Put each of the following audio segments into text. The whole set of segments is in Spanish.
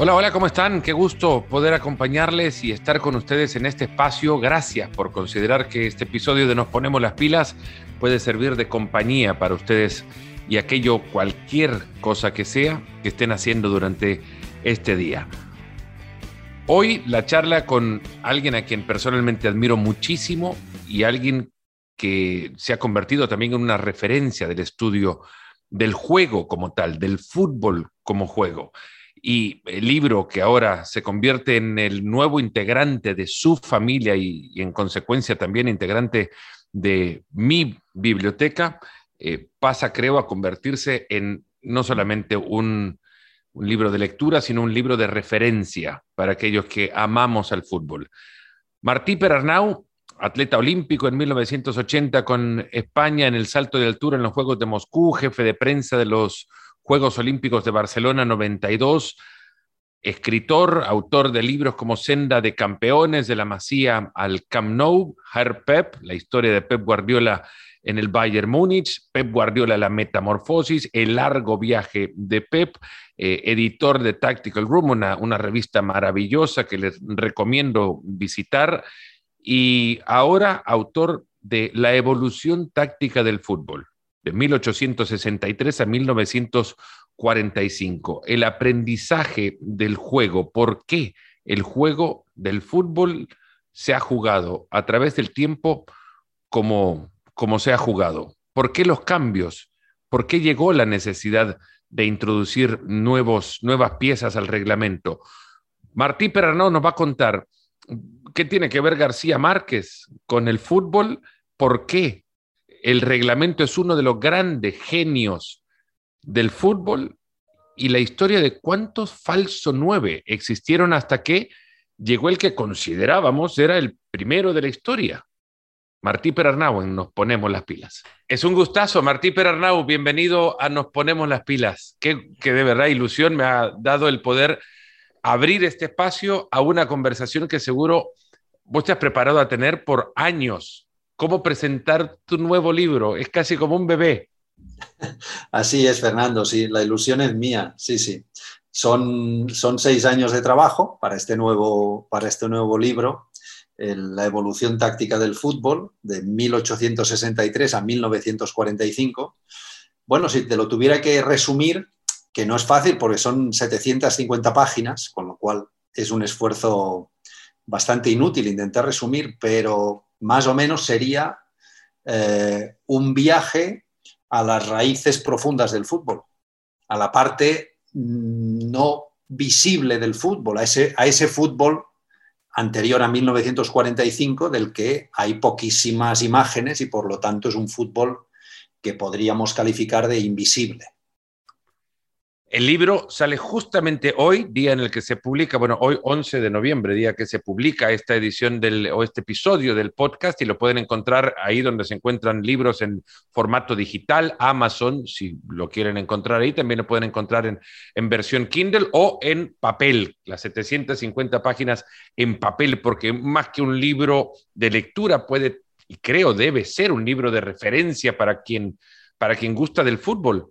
Hola, hola, ¿cómo están? Qué gusto poder acompañarles y estar con ustedes en este espacio. Gracias por considerar que este episodio de Nos Ponemos las Pilas puede servir de compañía para ustedes y aquello, cualquier cosa que sea que estén haciendo durante este día. Hoy la charla con alguien a quien personalmente admiro muchísimo y alguien que se ha convertido también en una referencia del estudio del juego como tal, del fútbol como juego y el libro que ahora se convierte en el nuevo integrante de su familia y, en consecuencia también integrante de mi biblioteca, eh, pasa creo a convertirse en no solamente un, un libro de lectura, sino un libro de referencia para aquellos que amamos al fútbol. Martí Perarnau, atleta olímpico en 1980 con España en el salto de altura en los Juegos de Moscú, jefe de prensa de los Juegos Olímpicos de Barcelona 92, escritor, autor de libros como Senda de Campeones, de la Masía al Camp Nou, Herr Pep, la historia de Pep Guardiola en el Bayern Múnich, Pep Guardiola la metamorfosis, el largo viaje de Pep, eh, editor de Tactical Room, una, una revista maravillosa que les recomiendo visitar, y ahora autor de La evolución táctica del fútbol de 1863 a 1945. El aprendizaje del juego. ¿Por qué el juego del fútbol se ha jugado a través del tiempo como, como se ha jugado? ¿Por qué los cambios? ¿Por qué llegó la necesidad de introducir nuevos, nuevas piezas al reglamento? Martí Perarnau nos va a contar qué tiene que ver García Márquez con el fútbol, por qué el reglamento es uno de los grandes genios del fútbol y la historia de cuántos falso nueve existieron hasta que llegó el que considerábamos era el primero de la historia. Martí Perarnau Nos Ponemos las Pilas. Es un gustazo, Martí Perarnau, bienvenido a Nos Ponemos las Pilas. Que, que de verdad ilusión me ha dado el poder abrir este espacio a una conversación que seguro vos te has preparado a tener por años cómo presentar tu nuevo libro. Es casi como un bebé. Así es, Fernando, sí, la ilusión es mía, sí, sí. Son, son seis años de trabajo para este nuevo, para este nuevo libro, La evolución táctica del fútbol, de 1863 a 1945. Bueno, si te lo tuviera que resumir, que no es fácil porque son 750 páginas, con lo cual es un esfuerzo bastante inútil intentar resumir, pero más o menos sería eh, un viaje a las raíces profundas del fútbol, a la parte mm, no visible del fútbol, a ese, a ese fútbol anterior a 1945 del que hay poquísimas imágenes y por lo tanto es un fútbol que podríamos calificar de invisible. El libro sale justamente hoy, día en el que se publica, bueno, hoy 11 de noviembre, día que se publica esta edición del, o este episodio del podcast y lo pueden encontrar ahí donde se encuentran libros en formato digital, Amazon, si lo quieren encontrar ahí, también lo pueden encontrar en, en versión Kindle o en papel, las 750 páginas en papel, porque más que un libro de lectura puede, y creo debe ser un libro de referencia para quien, para quien gusta del fútbol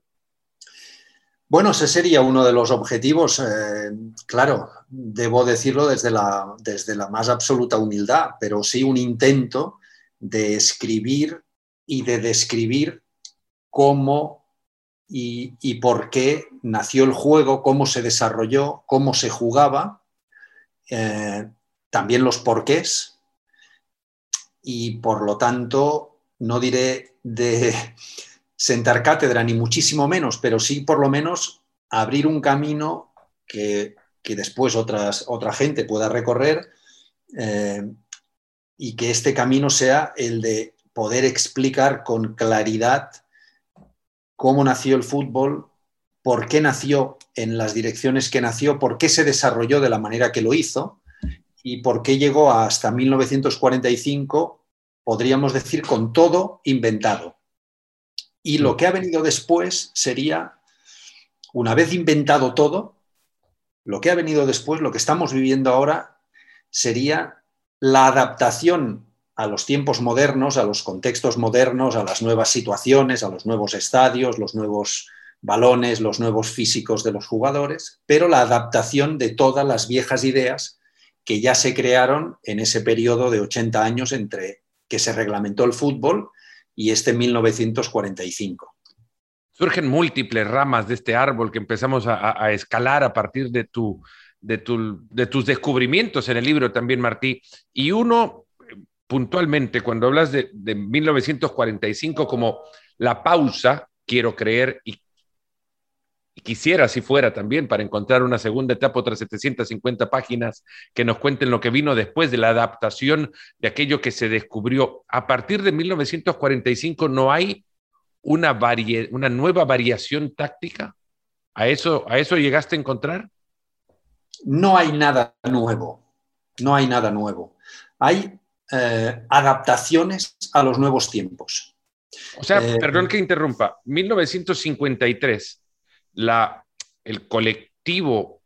bueno, ese sería uno de los objetivos. Eh, claro, debo decirlo desde la, desde la más absoluta humildad, pero sí un intento de escribir y de describir cómo y, por qué nació el juego, cómo se desarrolló, cómo se jugaba, eh, también los porqués y por lo tanto no diré de sentar cátedra, ni muchísimo menos, pero sí por lo menos abrir un camino que, después otras, otra gente pueda recorrer eh, y que este camino sea el de poder explicar con claridad cómo nació el fútbol, por qué nació en las direcciones que nació, por qué se desarrolló de la manera que lo hizo y por qué llegó hasta 1945, podríamos decir, con todo inventado. Y lo que ha venido después sería, una vez inventado todo, lo que ha venido después, lo que estamos viviendo ahora, sería la adaptación a los tiempos modernos, a los contextos modernos, a las nuevas situaciones, a los nuevos estadios, los nuevos balones, los nuevos físicos de los jugadores, pero la adaptación de todas las viejas ideas que ya se crearon en ese periodo de 80 años entre que se reglamentó el fútbol y este 1945. Surgen múltiples ramas de este árbol que empezamos a, escalar a partir de, tu, de, de tus descubrimientos en el libro también, Martí. Y uno, puntualmente, cuando hablas de, de 1945 como la pausa, quiero creer, y y quisiera si fuera también para encontrar una segunda etapa, otras 750 páginas que nos cuenten lo que vino después de la adaptación de aquello que se descubrió. A partir de 1945 no hay una, una nueva variación táctica. ¿A eso, ¿A eso llegaste a encontrar? No hay nada nuevo, no hay nada nuevo. Hay eh, adaptaciones a los nuevos tiempos. O sea, eh, perdón que interrumpa, 1953 la, el colectivo,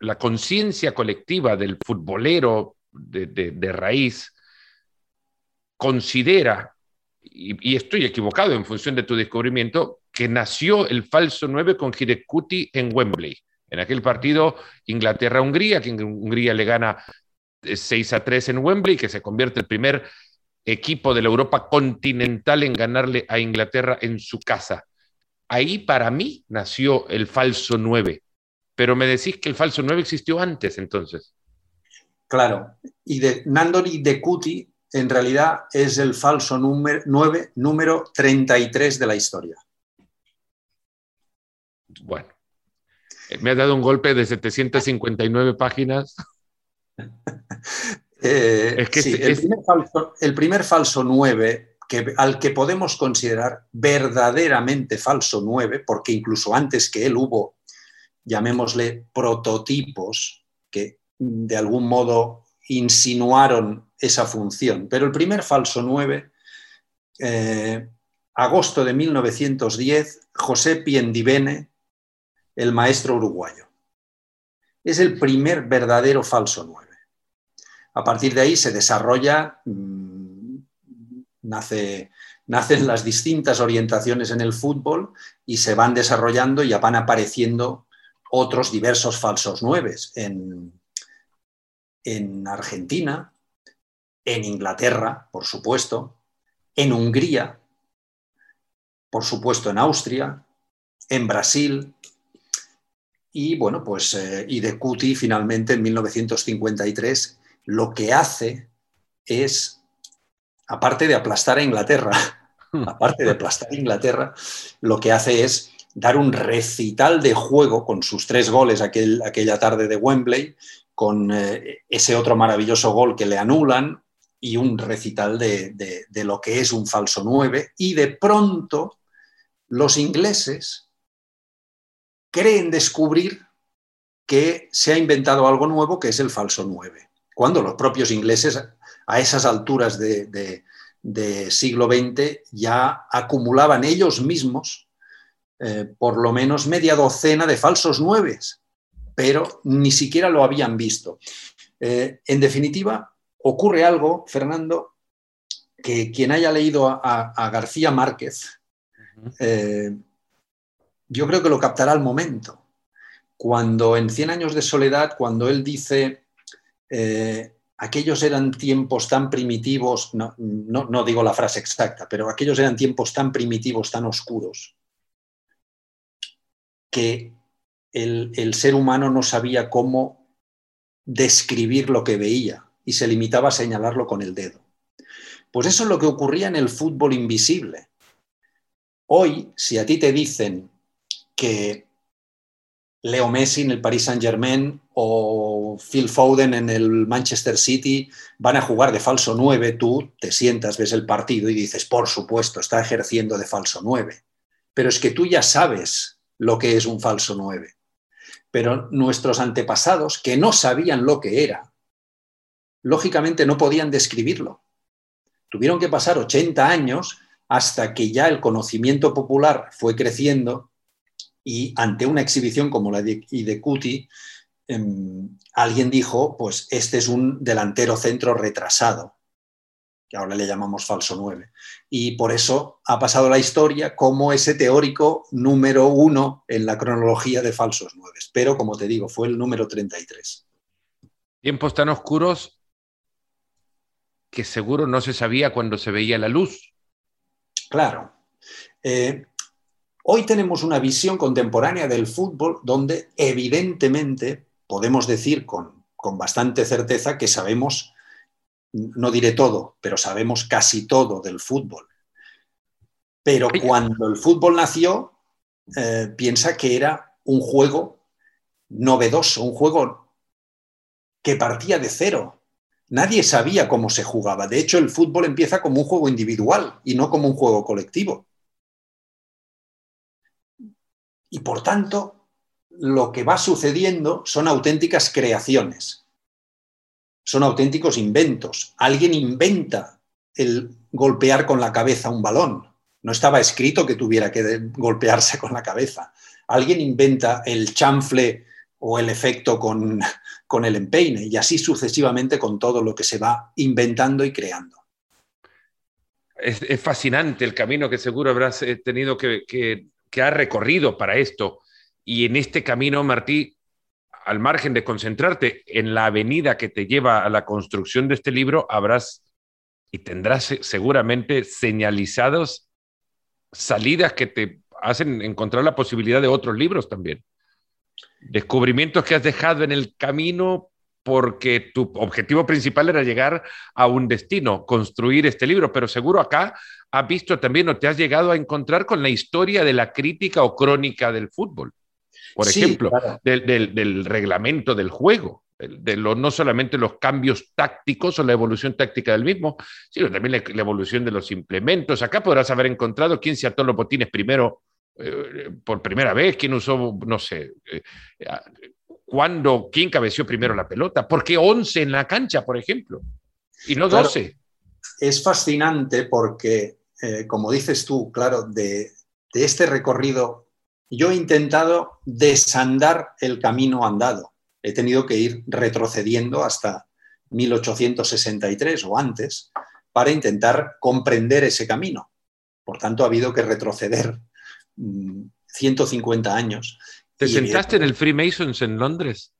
la conciencia colectiva del futbolero de, raíz considera, y, estoy equivocado en función de tu descubrimiento, que nació el falso 9 con Hidekuti en Wembley. En aquel partido Inglaterra-Hungría, que Hungría le gana 6 eh, a 3 en Wembley, que se convierte el primer equipo de la Europa continental en ganarle a Inglaterra en su casa ahí para mí nació el falso 9. Pero me decís que el falso 9 existió antes entonces. Claro, y de Nandori de Cuti en realidad es el falso número 9, número 33 de la historia. Bueno, eh, me ha dado un golpe de 759 páginas. Eh, es que el, primer falso, el, primer falso, 9 al que podemos considerar verdaderamente falso 9, porque incluso antes que él hubo, llamémosle, prototipos que de algún modo insinuaron esa función. Pero el primer falso 9, eh, agosto de 1910, José Piendivene, el maestro uruguayo. Es el primer verdadero falso 9. A partir de ahí se desarrolla mm, nace, nacen las distintas orientaciones en el fútbol y se van desarrollando y ya van apareciendo otros diversos falsos nueves en, en Argentina, en Inglaterra, por supuesto, en Hungría, por supuesto en Austria, en Brasil, y bueno, pues eh, y de Cuti finalmente en 1953 lo que hace es aparte de aplastar a Inglaterra, aparte de aplastar a Inglaterra, lo que hace es dar un recital de juego con sus tres goles aquella tarde de Wembley, con eh, ese otro maravilloso gol que le anulan y un recital de, de lo que es un falso 9. Y de pronto los ingleses creen descubrir que se ha inventado algo nuevo que es el falso 9, cuando los propios ingleses a esas alturas de, siglo XX ya acumulaban ellos mismos eh, por lo menos media docena de falsos nueves, pero ni siquiera lo habían visto. Eh, en definitiva, ocurre algo, Fernando, que quien haya leído a, García Márquez, eh, yo creo que lo captará al momento. Cuando en Cien años de soledad, cuando él dice, aquellos eran tiempos tan primitivos, no, digo la frase exacta, pero aquellos eran tiempos tan primitivos, tan oscuros, que el, el, ser humano no sabía cómo describir lo que veía y se limitaba a señalarlo con el dedo. Pues eso es lo que ocurría en el fútbol invisible. Hoy, si a ti te dicen que Leo Messi en el Paris Saint Germain o Phil Foden en el Manchester City van a jugar de falso 9, tú te sientas, ves el partido y dices, por supuesto, está ejerciendo de falso 9. Pero es que tú ya sabes lo que es un falso 9. Pero nuestros antepasados, que no sabían lo que era, lógicamente no podían describirlo. Tuvieron que pasar 80 años hasta que ya el conocimiento popular fue creciendo y ante una exhibición como la de, de Cuti, em, alguien dijo, pues este es un delantero centro retrasado. que ahora le llamamos falso 9. Y por eso ha pasado la historia como ese teórico número uno en la cronología de falsos 9. Pero, como te digo, fue el número 33. Tiempos tan oscuros que seguro no se sabía cuando se veía la luz. Claro. Eh, hoy tenemos una visión contemporánea del fútbol donde evidentemente podemos decir con, con bastante certeza que sabemos no diré todo, pero sabemos casi todo del fútbol. Pero cuando el fútbol nació, eh, piensa que era un juego novedoso, un juego que partía de cero. Nadie sabía cómo se jugaba. De hecho, el fútbol empieza como un juego individual y no como un juego colectivo. Y por tanto, lo que va sucediendo son auténticas creaciones son auténticos inventos. Alguien inventa el golpear con la cabeza un balón. No estaba escrito que tuviera que golpearse con la cabeza. Alguien inventa el chanfle o el efecto con, con el empeine y así sucesivamente con todo lo que se va inventando y creando. Es, fascinante el camino que seguro habrás eh, tenido que, que, que ha recorrido para esto. Y en este camino, Martí, al margen de concentrarte en la avenida que te lleva a la construcción de este libro, habrás y tendrás seguramente señalizados salidas que te hacen encontrar la posibilidad de otros libros también. Descubrimientos que has dejado en el camino porque tu objetivo principal era llegar a un destino, construir este libro, pero seguro acá has visto también o te has llegado a encontrar con la historia de la crítica o crónica del fútbol por ejemplo, del, reglamento del juego, de no solamente los cambios tácticos o la evolución táctica del mismo, sino también la, evolución de los implementos. Acá podrás haber encontrado quién se ató los botines primero, eh, por primera vez, quién usó, no sé, eh, cuándo, quién cabeció primero la pelota, por qué 11 en la cancha, por ejemplo, y no 12. es fascinante porque, eh, como dices tú, claro, de, de este recorrido yo he intentado desandar el camino andado. He tenido que ir retrocediendo hasta 1863 o antes para intentar comprender ese camino. Por tanto, ha habido que retroceder 150 mm, años. ¿Te sentaste en el Freemasons en Londres?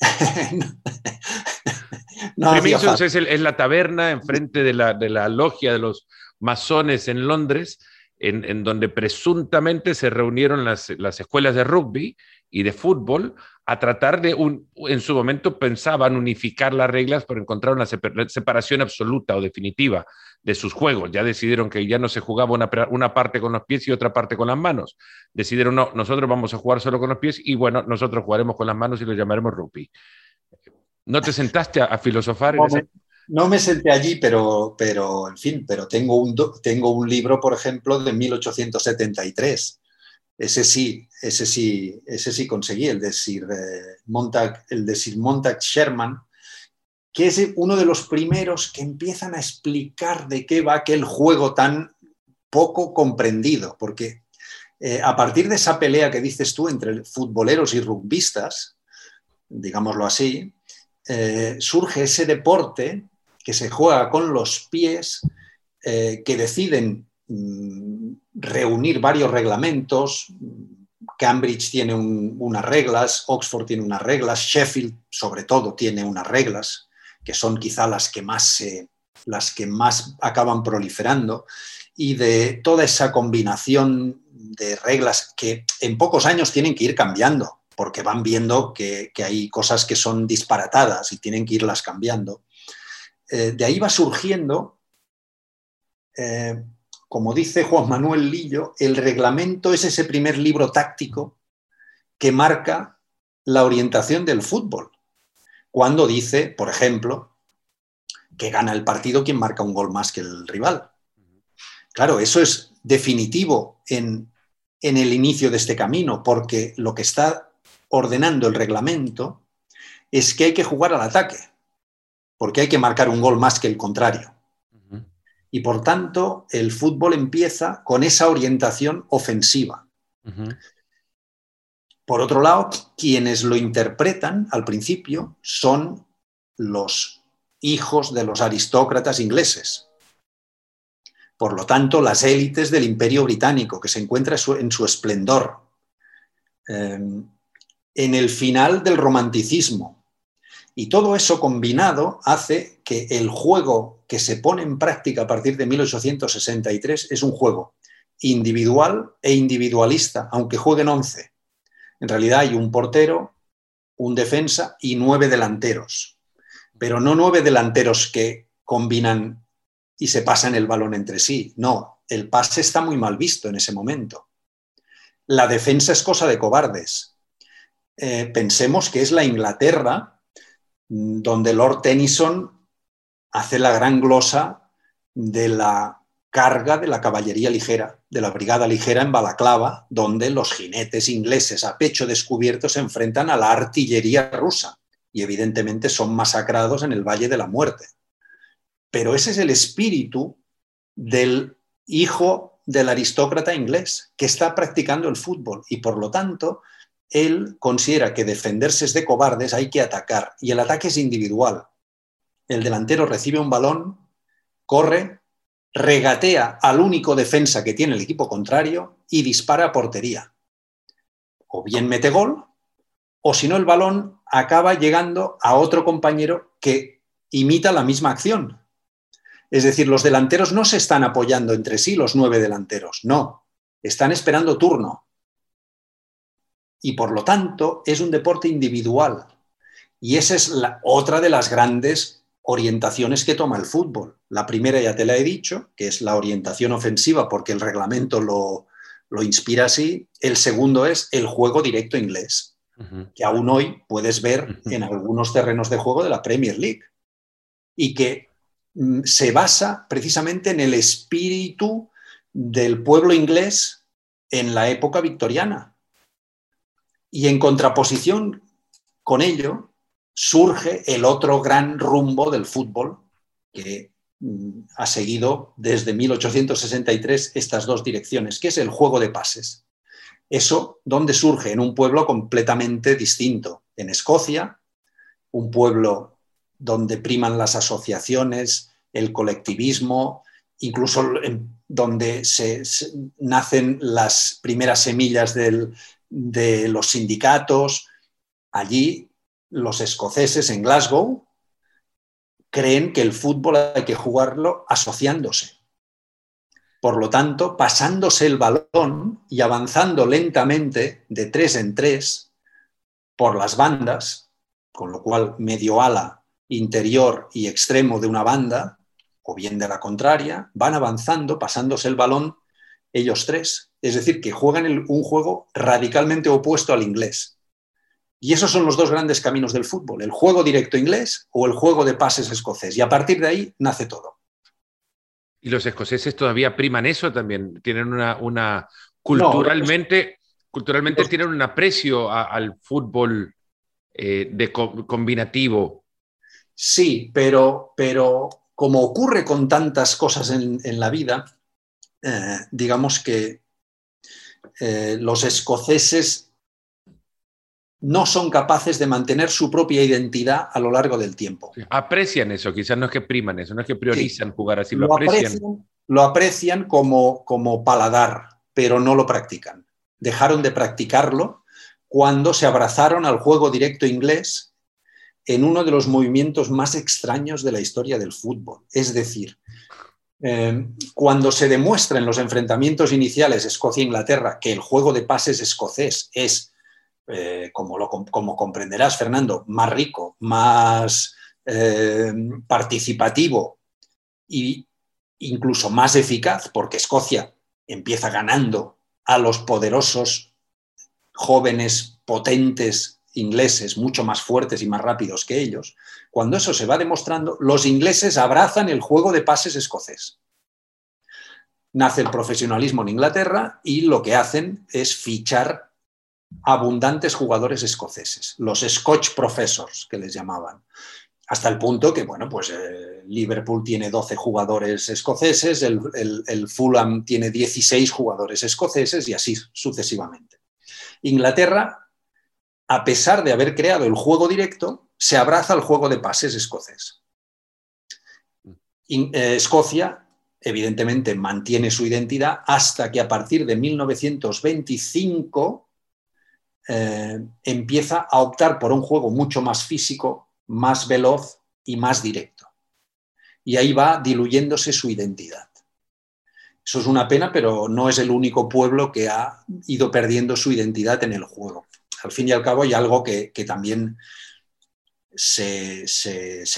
no, Freemasons es, es, la taberna enfrente de la, de la logia de los masones en Londres en, donde presuntamente se reunieron las, escuelas de rugby y de fútbol a tratar de, un, en su momento pensaban unificar las reglas por encontrar una separación absoluta o definitiva de sus juegos. Ya decidieron que ya no se jugaba una, una, parte con los pies y otra parte con las manos. Decidieron, no, nosotros vamos a jugar solo con los pies y bueno, nosotros jugaremos con las manos y lo llamaremos rugby. ¿No te sentaste a, filosofar? en ese... No me senté allí, pero, pero en fin, pero tengo un, tengo un libro, por ejemplo, de 1873. Ese sí, ese sí, ese sí conseguí, el de Sir, eh, Montag, el de Sir Montag Sherman, que es uno de los primeros que empiezan a explicar de qué va aquel juego tan poco comprendido, porque eh, a partir de esa pelea que dices tú entre futboleros y rugbistas, digámoslo así, eh, surge ese deporte que se juega con los pies, eh, que deciden mm, reunir varios reglamentos. Cambridge tiene unas reglas, Oxford tiene unas reglas, Sheffield sobre todo tiene unas reglas, que son quizá las que más, las que más acaban proliferando, y de toda esa combinación de reglas que en pocos años tienen que ir cambiando, porque van viendo que hay cosas que son disparatadas y tienen que irlas cambiando. Eh, de ahí va surgiendo, eh, como dice Juan Manuel Lillo, el reglamento es ese primer libro táctico que marca la orientación del fútbol. Cuando dice, por ejemplo, que gana el partido quien marca un gol más que el rival. Claro, eso es definitivo en, en el inicio de este camino, porque lo que está ordenando el reglamento es que hay que jugar al ataque porque hay que marcar un gol más que el contrario. Y por tanto, el fútbol empieza con esa orientación ofensiva. Por otro lado, quienes lo interpretan al principio son los hijos de los aristócratas ingleses, por lo tanto, las élites del imperio británico, que se encuentra en su esplendor, em, en el final del romanticismo. Y todo eso combinado hace que el juego que se pone en práctica a partir de 1863 es un juego individual e individualista, aunque jueguen 11. En realidad hay un portero, un defensa y nueve delanteros, pero no nueve delanteros que combinan y se pasan el balón entre sí. No, el pase está muy mal visto en ese momento. La defensa es cosa de cobardes. Eh, pensemos que es la Inglaterra donde Lord Tennyson hace la gran glosa de la carga de la caballería ligera, de la brigada ligera en Balaclava, donde los jinetes ingleses a pecho descubierto se enfrentan a la artillería rusa y evidentemente son masacrados en el Valle de la Muerte. Pero ese es el espíritu del hijo del aristócrata inglés que está practicando el fútbol y por lo tanto él considera que defenderse es de cobardes, hay que atacar y el ataque es individual. El delantero recibe un balón, corre, regatea al único defensa que tiene el equipo contrario y dispara a portería. O bien mete gol, o si no el balón acaba llegando a otro compañero que imita la misma acción. Es decir, los delanteros no se están apoyando entre sí, los nueve delanteros, no, están esperando turno. Y por lo tanto es un deporte individual. Y esa es la, otra de las grandes orientaciones que toma el fútbol. La primera ya te la he dicho, que es la orientación ofensiva porque el reglamento lo, inspira así. El segundo es el juego directo inglés, que aún hoy puedes ver en algunos terrenos de juego de la Premier League y que mm, se basa precisamente en el espíritu del pueblo inglés en la época victoriana. Y en contraposición con ello, surge el otro gran rumbo del fútbol que mm, ha seguido desde 1863 estas dos direcciones, que es el juego de pases. Eso, ¿dónde surge? En un pueblo completamente distinto. En Escocia, un pueblo donde priman las asociaciones, el colectivismo, incluso donde se, nacen las primeras semillas de los sindicatos. Allí los escoceses en Glasgow creen que el fútbol hay que jugarlo asociándose. Por lo tanto, pasándose el balón y avanzando lentamente de tres en tres por las bandas, con lo cual medio ala, interior y extremo de una banda, o bien de la contraria, van avanzando, pasándose el balón ellos tres. Es decir, que juegan un juego radicalmente opuesto al inglés. Y esos son los dos grandes caminos del fútbol, el juego directo inglés o el juego de pases escocés. Y a partir de ahí nace todo. ¿Y los escoceses todavía priman eso también? ¿Tienen una, culturalmente, culturalmente tienen un aprecio al fútbol eh, de combinativo? Sí, pero, pero como ocurre con tantas cosas en, la vida, eh, digamos que eh, los escoceses no son capaces de mantener su propia identidad a lo largo del tiempo. Aprecian eso, quizás no es que priman eso, no es que priorizan jugar así, lo, aprecian. Lo aprecian como, como paladar, pero no lo practican. Dejaron de practicarlo cuando se abrazaron al juego directo inglés en uno de los movimientos más extraños de la historia del fútbol. Es decir, eh, cuando se demuestra en los enfrentamientos iniciales Escocia-Inglaterra que el juego de pases escocés es eh, como, lo, como comprenderás, Fernando, más rico, más eh, participativo e incluso más eficaz, porque Escocia empieza ganando a los poderosos, jóvenes, potentes ingleses, mucho más fuertes y más rápidos que ellos. Cuando eso se va demostrando, los ingleses abrazan el juego de pases escocés. Nace el profesionalismo en Inglaterra y lo que hacen es fichar abundantes jugadores escoceses, los Scotch Professors, que les llamaban. Hasta el punto que, bueno, pues eh, Liverpool tiene 12 jugadores escoceses, el, Fulham tiene 16 jugadores escoceses y así sucesivamente. Inglaterra, a pesar de haber creado el juego directo, se abraza al juego de pases escocés. Eh, Escocia evidentemente mantiene su identidad hasta que a partir de 1925 eh, empieza a optar por un juego mucho más físico, más veloz y más directo. Y ahí va diluyéndose su identidad. Eso es una pena, pero no es el único pueblo que ha ido perdiendo su identidad en el juego. Al fin y al cabo hay algo que, también se,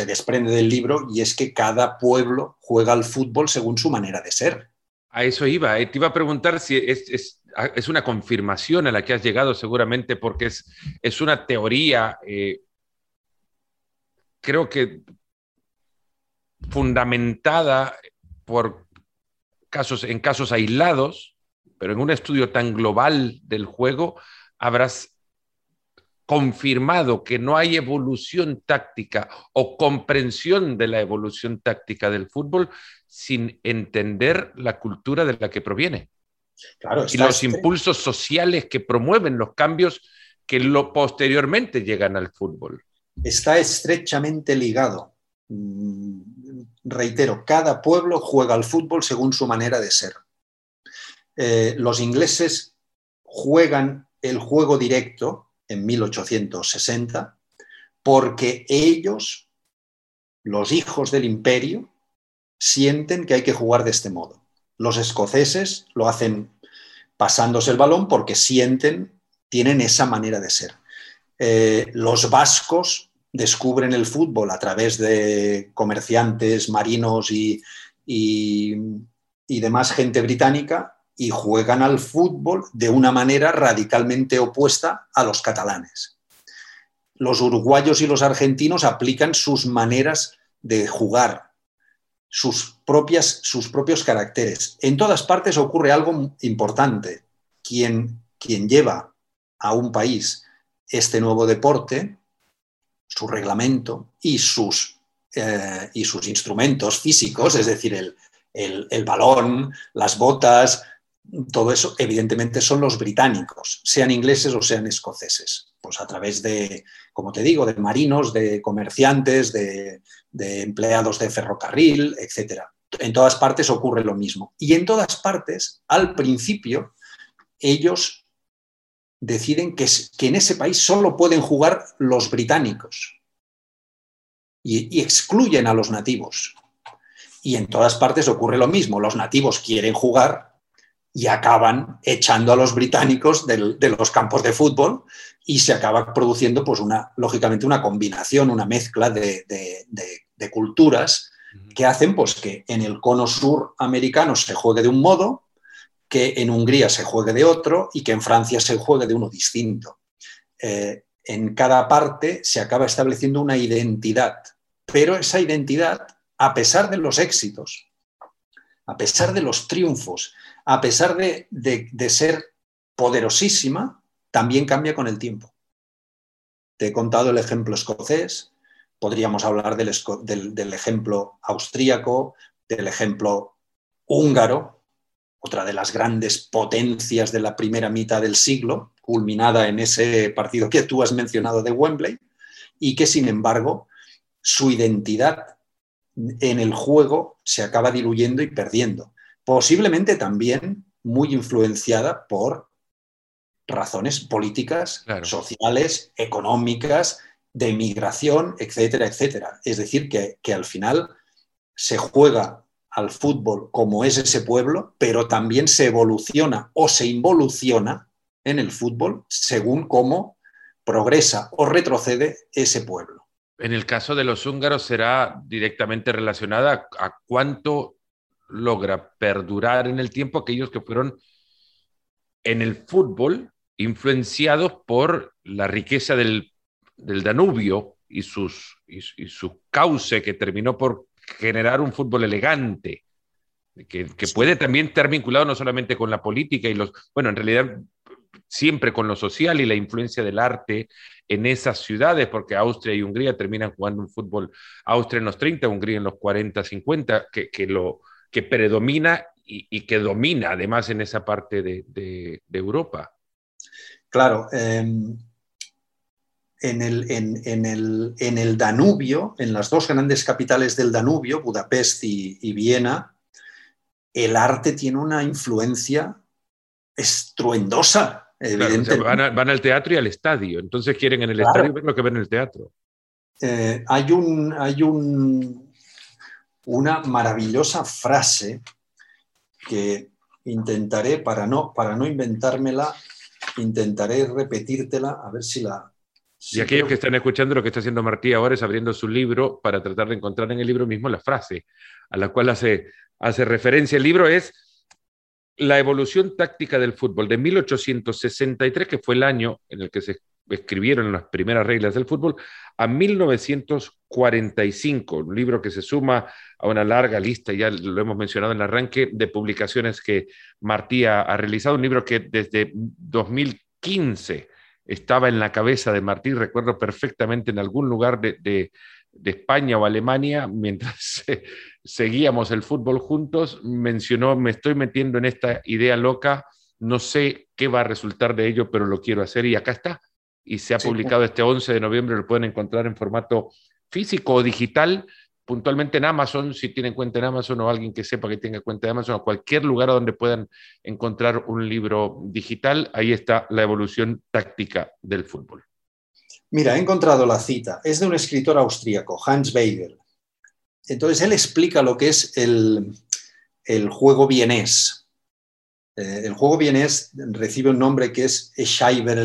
desprende del libro y es que cada pueblo juega al fútbol según su manera de ser. A eso iba. Eh, te iba a preguntar si es, una confirmación a la que has llegado seguramente porque es, es una teoría, eh, creo que fundamentada por casos, en casos aislados, pero en un estudio tan global del juego, habrás confirmado que no hay evolución táctica o comprensión de la evolución táctica del fútbol sin entender la cultura de la que proviene. y los impulsos sociales que promueven los cambios que lo posteriormente llegan al fútbol. Está estrechamente ligado. Mm, reitero, cada pueblo juega al fútbol según su manera de ser. Eh, los ingleses juegan el juego directo en 1860 porque ellos, los hijos del imperio, sienten que hay que jugar de este modo. Los escoceses lo hacen pasándose el balón porque sienten, tienen esa manera de ser. Eh, los vascos descubren el fútbol a través de comerciantes, marinos y, y, demás gente británica y juegan al fútbol de una manera radicalmente opuesta a los catalanes. Los uruguayos y los argentinos aplican sus maneras de jugar, sus, propias, sus propios caracteres. En todas partes ocurre algo importante. Quien, quien lleva a un país este nuevo deporte su reglamento y sus, eh, y sus instrumentos físicos, es decir, el, balón, las botas, todo eso, evidentemente son los británicos, sean ingleses o sean escoceses, pues a través de, como te digo, de marinos, de comerciantes, de, empleados de ferrocarril, etc. En todas partes ocurre lo mismo. Y en todas partes, al principio, ellos deciden que, que, en ese país solo pueden jugar los británicos y, excluyen a los nativos. Y en todas partes ocurre lo mismo, los nativos quieren jugar y acaban echando a los británicos de los campos de fútbol y se acaba produciendo, pues, una, lógicamente, una combinación, una mezcla de, de culturas que hacen pues, que en el cono sur americano se juegue de un modo que en Hungría se juegue de otro y que en Francia se juegue de uno distinto. Eh, en cada parte se acaba estableciendo una identidad, pero esa identidad, a pesar de los éxitos, a pesar de los triunfos, a pesar de, ser poderosísima, también cambia con el tiempo. Te he contado el ejemplo escocés, podríamos hablar del ejemplo austríaco, del ejemplo húngaro, otra de las grandes potencias de la primera mitad del siglo, culminada en ese partido que tú has mencionado de Wembley, y que sin embargo su identidad en el juego se acaba diluyendo y perdiendo. Posiblemente también muy influenciada por razones políticas, sociales, económicas, de migración, etcétera, etcétera. Es decir, que, que al final se juega al fútbol como es ese pueblo, pero también se evoluciona o se involuciona en el fútbol según cómo progresa o retrocede ese pueblo. En el caso de los húngaros será directamente relacionada a cuánto logra perdurar en el tiempo aquellos que fueron en el fútbol influenciados por la riqueza del, Danubio y, sus, y su cauce que terminó por generar un fútbol elegante, que, puede también estar vinculado no solamente con la política y los, bueno, en realidad siempre con lo social y la influencia del arte en esas ciudades, porque Austria y Hungría terminan jugando un fútbol, Austria en los 30, Hungría en los 40, 50, que, que lo, que predomina y, que domina además en esa parte de, Europa. Claro, em, en el, en, el, Danubio, en las dos grandes capitales del Danubio, Budapest y, Viena, el arte tiene una influencia estruendosa, evidentemente. van, al teatro y al estadio, entonces quieren en el estadio ver lo que ven en el teatro. Eh, hay un, hay un, una maravillosa frase que intentaré, para no, para no inventármela, intentaré repetírtela, a ver si la... y aquellos que están escuchando lo que está haciendo Martí ahora es abriendo su libro para tratar de encontrar en el libro mismo la frase a la cual hace, hace referencia. El libro es La evolución táctica del fútbol de 1863, que fue el año en el que se escribieron las primeras reglas del fútbol, a 1945, un libro que se suma a una larga lista, ya lo hemos mencionado en el arranque, de publicaciones que Martí ha, realizado, un libro que desde 2015 estaba en la cabeza de Martí, recuerdo perfectamente en algún lugar de, España o Alemania, mientras seguíamos el fútbol juntos, mencionó, me estoy metiendo en esta idea loca, no sé qué va a resultar de ello, pero lo quiero hacer y acá está y se ha publicado este 11 de noviembre, lo pueden encontrar en formato físico o digital, puntualmente en Amazon, si tienen cuenta en Amazon o alguien que sepa que tenga cuenta de Amazon, o cualquier lugar donde puedan encontrar un libro digital, ahí está la evolución táctica del fútbol. Mira, he encontrado la cita, es de un escritor austríaco, Hans Weigel. Entonces él explica lo que es el, el juego vienés. Eh, el juego vienés recibe un nombre que es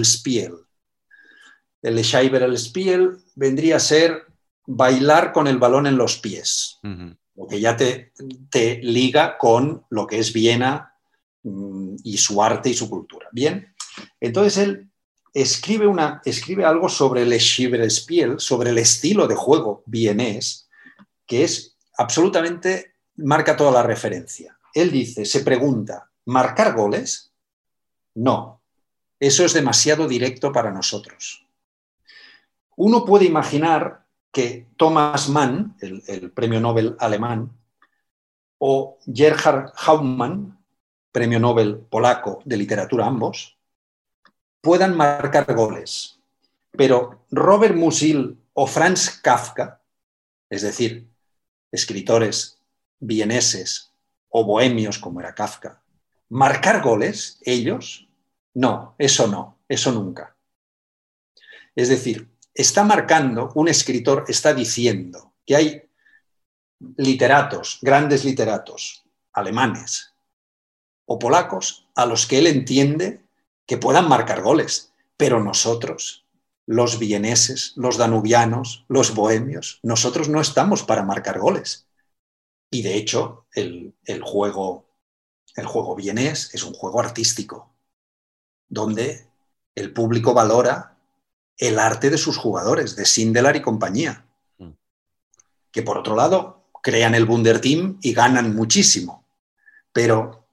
Spiel el Scheiber el Spiel vendría a ser bailar con el balón en los pies, lo que ya te, te, liga con lo que es Viena mm, y su arte y su cultura. Bien, entonces él escribe, una, escribe algo sobre el Spiel, sobre el estilo de juego vienés, que es absolutamente, marca toda la referencia. Él dice, se pregunta, ¿marcar goles? No, eso es demasiado directo para nosotros. Uno puede imaginar que Thomas Mann, el, premio Nobel alemán, o Gerhard Hauptmann, premio Nobel polaco de literatura ambos, puedan marcar goles. Pero Robert Musil o Franz Kafka, es decir, escritores vieneses o bohemios como era Kafka, marcar goles, ellos, no, eso no, eso nunca. Es decir, está marcando, un escritor está diciendo que hay literatos, grandes literatos alemanes o polacos a los que él entiende que puedan marcar goles, pero nosotros, los vieneses, los danubianos, los bohemios, nosotros no estamos para marcar goles. Y de hecho, el, juego, el juego vienés es un juego artístico, donde el público valora el arte de sus jugadores, de Sindelar y compañía, mm. que por otro lado crean el Team y ganan muchísimo. Pero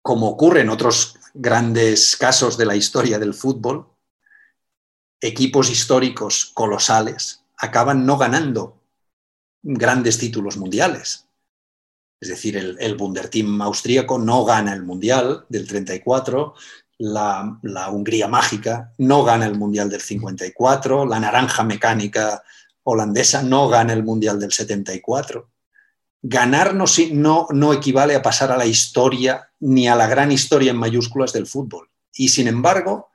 como ocurre en otros grandes casos de la historia del fútbol, equipos históricos colosales acaban no ganando grandes títulos mundiales. Es decir, el, el Team austríaco no gana el Mundial del 34, la, Hungría mágica no gana el Mundial del 54, la naranja mecánica holandesa no gana el Mundial del 74. Ganar no, no, equivale a pasar a la historia ni a la gran historia en mayúsculas del fútbol. Y sin embargo,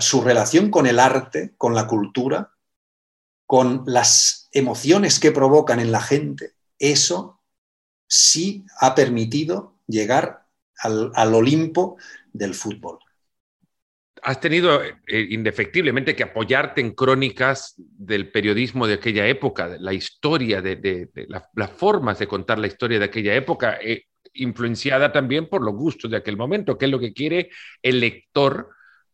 su relación con el arte, con la cultura, con las emociones que provocan en la gente, eso sí ha permitido llegar al Olimpo del fútbol. Has tenido eh, indefectiblemente que apoyarte en crónicas del periodismo de aquella época, la historia, de, las formas de contar la historia de aquella época, eh, influenciada también por los gustos de aquel momento, que es lo que quiere el lector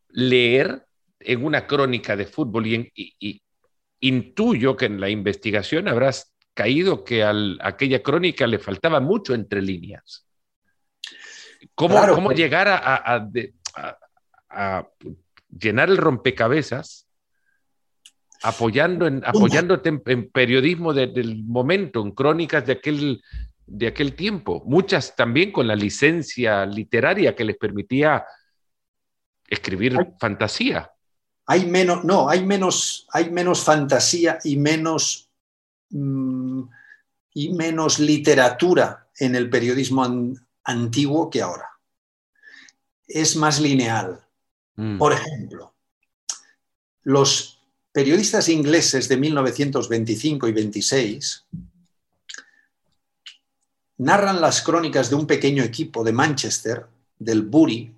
leer en una crónica de fútbol. Y, intuyo que en la investigación habrás caído que a aquella crónica le faltaba mucho entre líneas. ¿Cómo, pues. llegar a, llenar el rompecabezas apoyando en, apoyándote en, periodismo del momento, en crónicas de aquel, de aquel tiempo? Muchas también con la licencia literaria que les permitía escribir fantasía. Hay menos, no, hay menos, hay menos fantasía y menos, mm, y menos literatura en el periodismo antiguo que ahora. Es más lineal. Mm. Por ejemplo, los periodistas ingleses de 1925 y 26 narran las crónicas de un pequeño equipo de Manchester, del Bury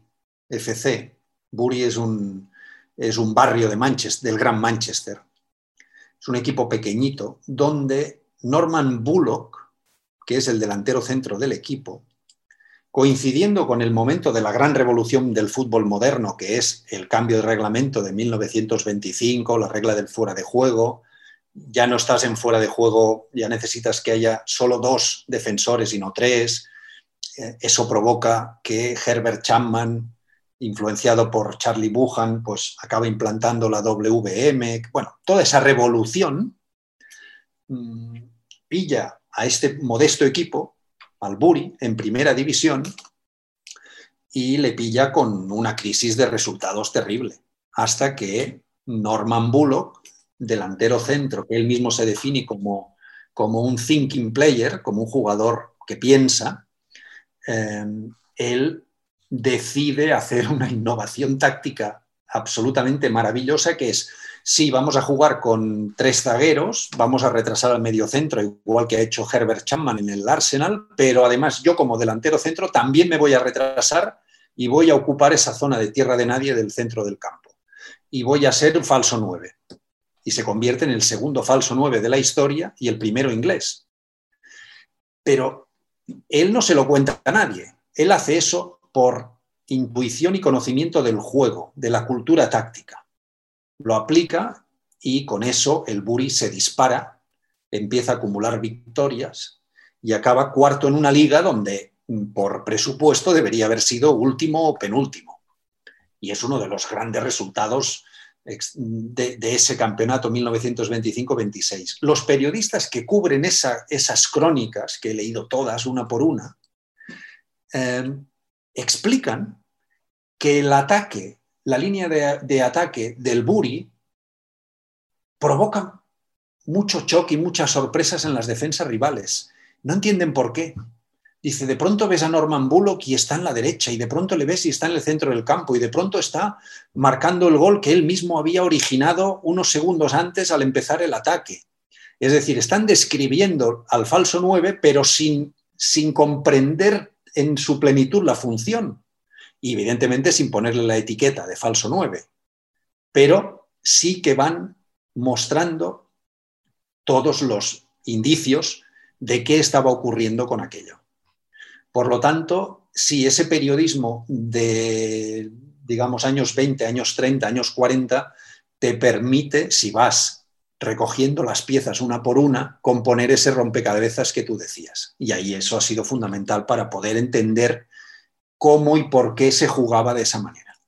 FC. Bury es un, es un barrio de Manchester, del Gran Manchester. Es un equipo pequeñito donde Norman Bullock, que es el delantero centro del equipo, coincidiendo con el momento de la gran revolución del fútbol moderno, que es el cambio de reglamento de 1925, la regla del fuera de juego, ya no estás en fuera de juego, ya necesitas que haya solo dos defensores y no tres. Eh, eso provoca que Herbert Chapman, influenciado por Charlie Buchan, pues acaba implantando la WM. Bueno, toda esa revolución mm, pilla a este modesto equipo al en primera división y le pilla con una crisis de resultados terrible, hasta que Norman Bullock, delantero centro, que él mismo se define como, como un thinking player, como un jugador que piensa, eh, él decide hacer una innovación táctica absolutamente maravillosa que es sí, vamos a jugar con tres zagueros, vamos a retrasar al medio centro, igual que ha hecho Herbert Chapman en el Arsenal, pero además yo como delantero centro también me voy a retrasar y voy a ocupar esa zona de tierra de nadie del centro del campo. Y voy a ser falso 9. Y se convierte en el segundo falso 9 de la historia y el primero inglés. Pero él no se lo cuenta a nadie. Él hace eso por intuición y conocimiento del juego, de la cultura táctica lo aplica y con eso el Buri se dispara, empieza a acumular victorias y acaba cuarto en una liga donde por presupuesto debería haber sido último o penúltimo. Y es uno de los grandes resultados de, ese campeonato 1925-26. Los periodistas que cubren esas crónicas, que he leído todas una por una, eh, explican que el ataque la línea de, ataque del Buri provoca mucho choque y muchas sorpresas en las defensas rivales. No entienden por qué. Dice, de pronto ves a Norman Bullock y está en la derecha, y de pronto le ves y está en el centro del campo, y de pronto está marcando el gol que él mismo había originado unos segundos antes al empezar el ataque. Es decir, están describiendo al falso 9, pero sin, sin comprender en su plenitud la función y evidentemente sin ponerle la etiqueta de falso 9, pero sí que van mostrando todos los indicios de qué estaba ocurriendo con aquello. Por lo tanto, si ese periodismo de, digamos, años 20, años 30, años 40, te permite, si vas recogiendo las piezas una por una, componer ese rompecabezas que tú decías. Y ahí eso ha sido fundamental para poder entender cómo y por qué se jugaba de esa manera.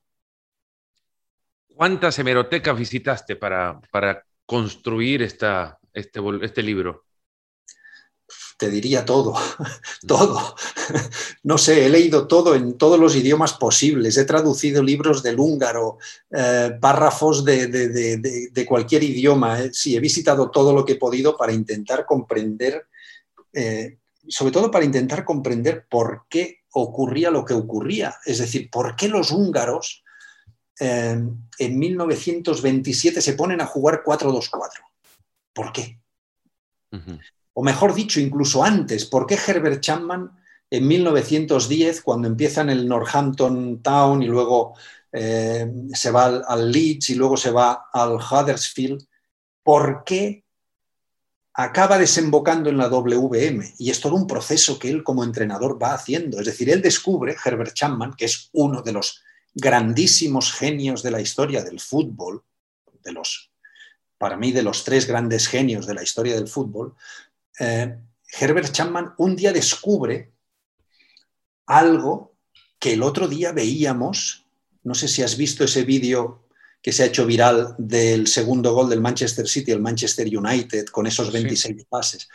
¿Cuántas hemerotecas visitaste para, para construir esta, este, este libro? Te diría todo, todo. No sé, he leído todo en todos los idiomas posibles, he traducido libros del húngaro, eh, párrafos de, cualquier idioma. Eh, sí, he visitado todo lo que he podido para intentar comprender, eh, sobre todo para intentar comprender por qué ocurría lo que ocurría. Es decir, ¿por qué los húngaros eh, en 1927 se ponen a jugar 4-2-4? ¿Por qué? O mejor dicho, incluso antes, ¿por qué Herbert Chapman en 1910, cuando empieza en el Northampton Town y luego eh, se va al, al, Leeds y luego se va al Huddersfield, ¿por qué acaba desembocando en la WM y es todo un proceso que él como entrenador va haciendo. Es decir, él descubre, Herbert Chapman, que es uno de los grandísimos genios de la historia del fútbol, de los, para mí, de los tres grandes genios de la historia del fútbol, eh, Herbert Chapman un día descubre algo que el otro día veíamos, no sé si has visto ese vídeo que se ha hecho viral del segundo gol del Manchester City, el Manchester United, con esos 26 pases.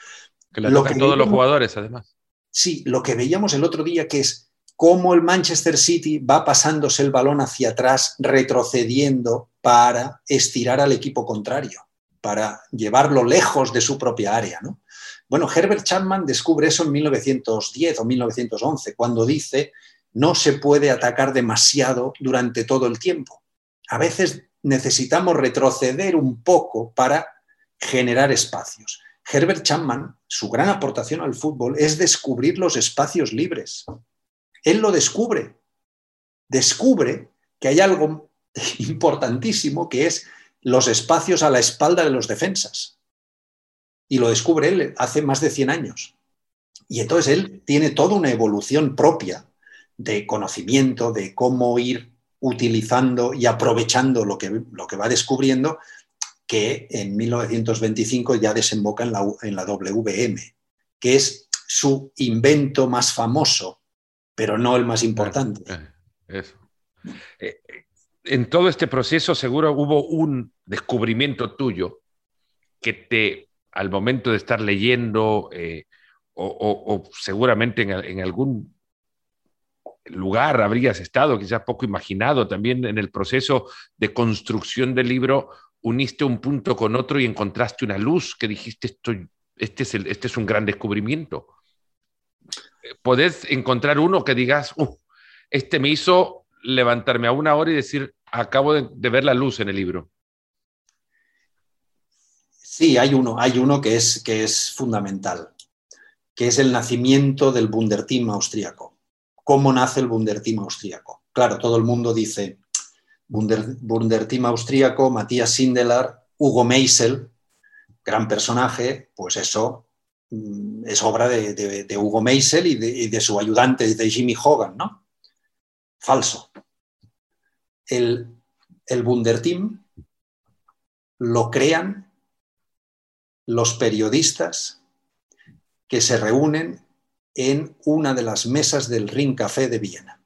Que lo que todos los jugadores, además. Sí, lo que veíamos el otro día, que es cómo el Manchester City va pasándose el balón hacia atrás, retrocediendo para estirar al equipo contrario, para llevarlo lejos de su propia área. Bueno, Herbert Chapman descubre eso en 1910 o 1911, cuando dice no se puede atacar demasiado durante todo el tiempo. A veces necesitamos retroceder un poco para generar espacios. Herbert Chapman, su gran aportación al fútbol es descubrir los espacios libres. Él lo descubre. Descubre que hay algo importantísimo que es los espacios a la espalda de los defensas. Y lo descubre él hace más de 100 años. Y entonces él tiene toda una evolución propia de conocimiento, de cómo ir utilizando y aprovechando lo que, lo que va descubriendo, que en 1925 ya desemboca en la, en la WM, que es su invento más famoso, pero no el más importante. Eh, eh, en todo este proceso seguro hubo un descubrimiento tuyo que te, al momento de estar leyendo, eh, o, seguramente en, algún lugar habrías estado, quizás poco imaginado, también en el proceso de construcción del libro, uniste un punto con otro y encontraste una luz que dijiste, esto, este, es este es un gran descubrimiento. ¿Podés encontrar uno que digas, este me hizo levantarme a una hora y decir, acabo de, ver la luz en el libro? Sí, hay uno, hay uno que es, que es fundamental, que es el nacimiento del Bunderteam austríaco. ¿Cómo nace el Bunderteam austríaco? Claro, todo el mundo dice Bunderteam austríaco, Matías Sindelar, Hugo Meisel, gran personaje, pues eso mm, es obra de, Hugo Meisel y de, su ayudante, de Jimmy Hogan, ¿no? Falso el, el lo crean los periodistas que se reúnen en una de las mesas del Ring Café de Viena.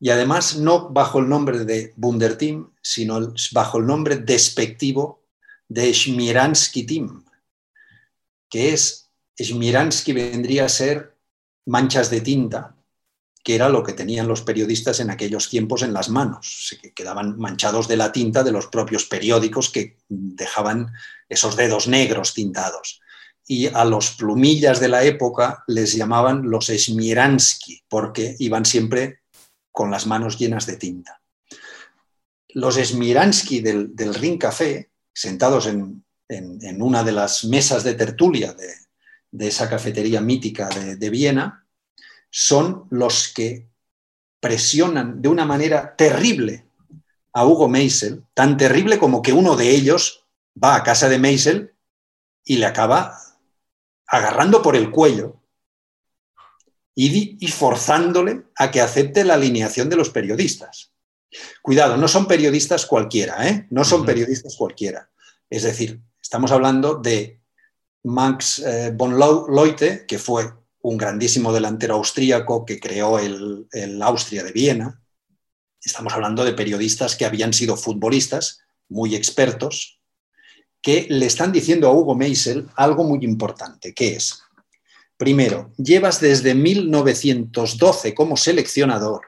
Y además no bajo el nombre de Bunderteam, sino bajo el nombre despectivo de Schmieransky Team, que es, Schmieransky vendría a ser manchas de tinta, que era lo que tenían los periodistas en aquellos tiempos en las manos. Quedaban manchados de la tinta de los propios periódicos que dejaban esos dedos negros tintados. Y a los plumillas de la época les llamaban los Esmieransky, porque iban siempre con las manos llenas de tinta. Los Esmieransky del, del Ring Café, sentados en, una de las mesas de tertulia de, esa cafetería mítica de Viena, son los que presionan de una manera terrible a Hugo Meisel, tan terrible como que uno de ellos va a casa de Meisel y le acaba agarrando por el cuello y, forzándole a que acepte la alineación de los periodistas. Cuidado, no son periodistas cualquiera, ¿eh? No son periodistas cualquiera. Es decir, estamos hablando de Max eh, von Leute, que fue un grandísimo delantero austríaco que creó el, Austria de Viena. Estamos hablando de periodistas que habían sido futbolistas, muy expertos, que le están diciendo a Hugo Meisel algo muy importante, que es, primero, llevas desde 1912 como seleccionador,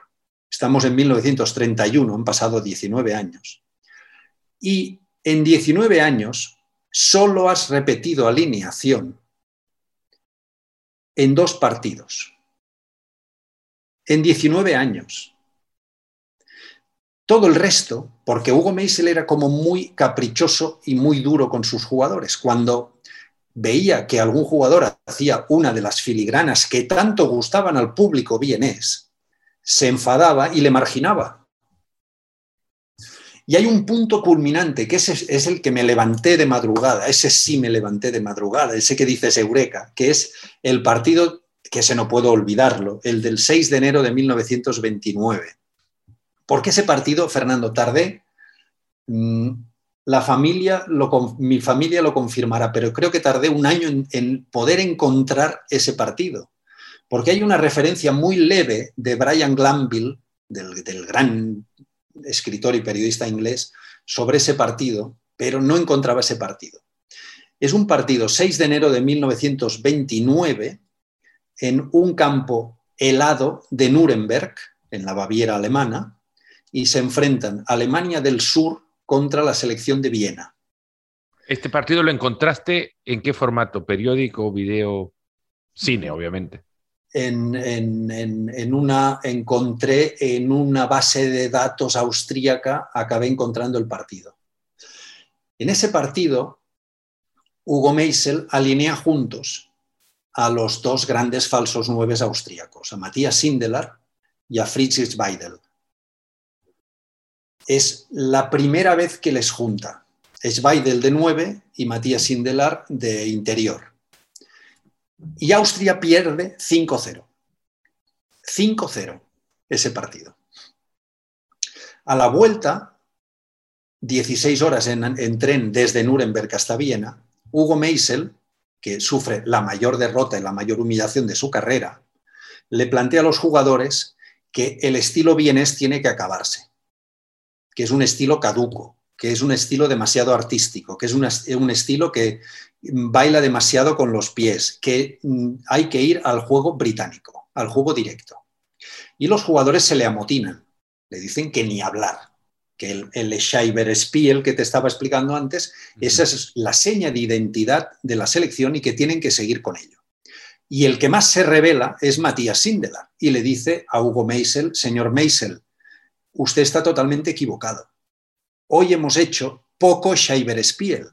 estamos en 1931, han pasado 19 años, y en 19 años solo has repetido alineación en dos partidos, en 19 años. Todo el resto, porque Hugo Meisel era como muy caprichoso y muy duro con sus jugadores. Cuando veía que algún jugador hacía una de las filigranas que tanto gustaban al público vienés, se enfadaba y le marginaba. Y hay un punto culminante, que ese es el que me levanté de madrugada, ese sí me levanté de madrugada, ese que dices Eureka, que es el partido que se no puedo olvidarlo, el del 6 de enero de 1929. Porque ese partido, Fernando, tardé, mm, la familia, mi familia lo confirmará, pero creo que tardé un año en, poder encontrar ese partido. Porque hay una referencia muy leve de Brian Glanville, del, del gran escritor y periodista inglés, sobre ese partido, pero no encontraba ese partido. Es un partido 6 de enero de 1929 en un campo helado de Nuremberg, en la Baviera alemana, y se enfrentan Alemania del Sur contra la selección de Viena. ¿Este partido lo encontraste en qué formato? ¿Periódico, video, cine, obviamente? En, en, una, encontré en una base de datos austríaca, acabé encontrando el partido. En ese partido, Hugo Meisel alinea juntos a los dos grandes falsos nueves austríacos, a Matías Sindelar y a Friedrich Weidel. Es la primera vez que les junta. Es Weidel de 9 y Matías Sindelar de interior. Y Austria pierde 5-0. 5-0 ese partido. A la vuelta, 16 horas en, en, tren desde Nuremberg hasta Viena, Hugo Meisel, que sufre la mayor derrota y la mayor humillación de su carrera, le plantea a los jugadores que el estilo vienés tiene que acabarse, que es un estilo caduco, que es un estilo demasiado artístico, que es un estilo que baila demasiado con los pies, que mm, hay que ir al juego británico, al juego directo. Y los jugadores se le amotinan, le dicen que ni hablar, que el, el Scheiber Spiel que te estaba explicando antes, esa es la seña de identidad de la selección y que tienen que seguir con ello. Y el que más se revela es Matías Sindelar y le dice a Hugo Meisel, señor Meisel, usted está totalmente equivocado. Hoy hemos hecho poco Scheiber-Spiel.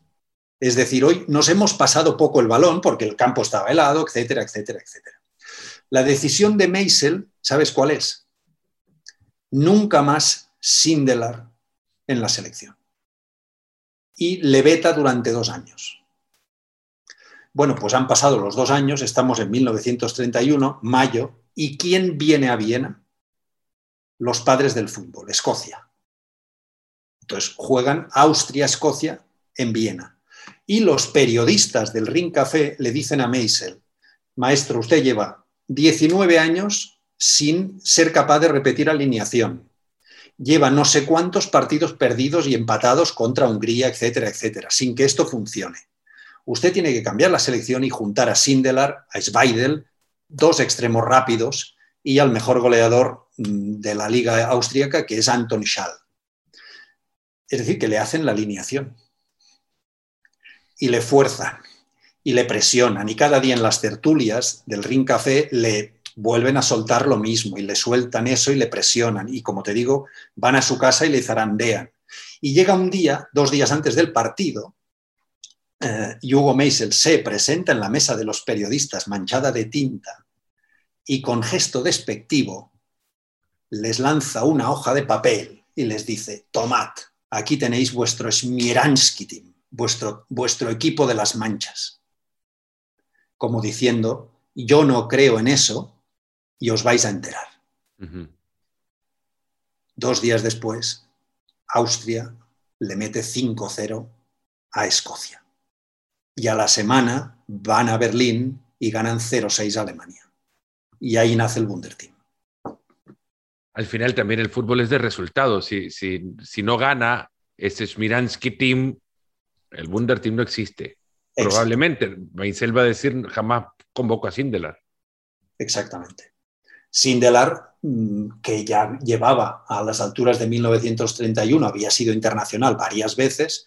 Es decir, hoy nos hemos pasado poco el balón porque el campo estaba helado, etcétera, etcétera, etcétera. La decisión de Meisel, ¿sabes cuál es? Nunca más Sindelar en la selección. Y le veta durante dos años. Bueno, pues han pasado los dos años, estamos en 1931, mayo, ¿y quién viene a Viena? Los padres del fútbol, Escocia. Entonces juegan Austria-Escocia en Viena. Y los periodistas del Ring Café le dicen a Meisel, maestro, usted lleva 19 años sin ser capaz de repetir alineación. Lleva no sé cuántos partidos perdidos y empatados contra Hungría, etcétera, etcétera, sin que esto funcione usted tiene que cambiar la selección y juntar a Sindelar, a Zweidel, dos extremos rápidos y al mejor goleador mm, de la liga austríaca, que es Anton Schall. Es decir, que le hacen la alineación y le fuerzan y le presionan y cada día en las tertulias del Ring Café le vuelven a soltar lo mismo y le sueltan eso y le presionan y como te digo, van a su casa y le zarandean. Y llega un día, dos días antes del partido, eh, Hugo Meisel se presenta en la mesa de los periodistas manchada de tinta y con gesto despectivo les lanza una hoja de papel y les dice, tomad, aquí tenéis vuestro Smiransky Team, vuestro, vuestro equipo de las manchas. Como diciendo, yo no creo en eso y os vais a enterar. Dos días después, Austria le mete 5-0 a Escocia y a la semana van a Berlín y ganan 0-6 a Alemania. Y ahí nace el Wunderteam. Al final también el fútbol es de resultados. Si, si, no gana ese Smiransky Team, el Wunderteam no existe. Probablemente. Meisel va a decir jamás convoco a Sindelar. Exactamente. Sindelar, mm, que ya llevaba a las alturas de 1931, había sido internacional varias veces,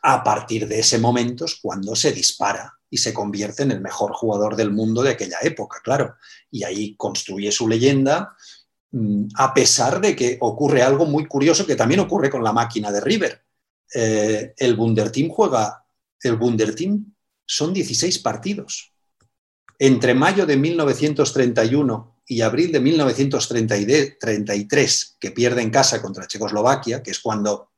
a partir de ese momento es cuando se dispara y se convierte en el mejor jugador del mundo de aquella época, claro. Y ahí construye su leyenda, mm, a pesar de que ocurre algo muy curioso que también ocurre con la máquina de River. Eh, el Bunderteam juega, el Bunderteam son 16 partidos. Entre mayo de 1931 y abril de 1933, que pierde en casa contra Checoslovaquia, que es cuando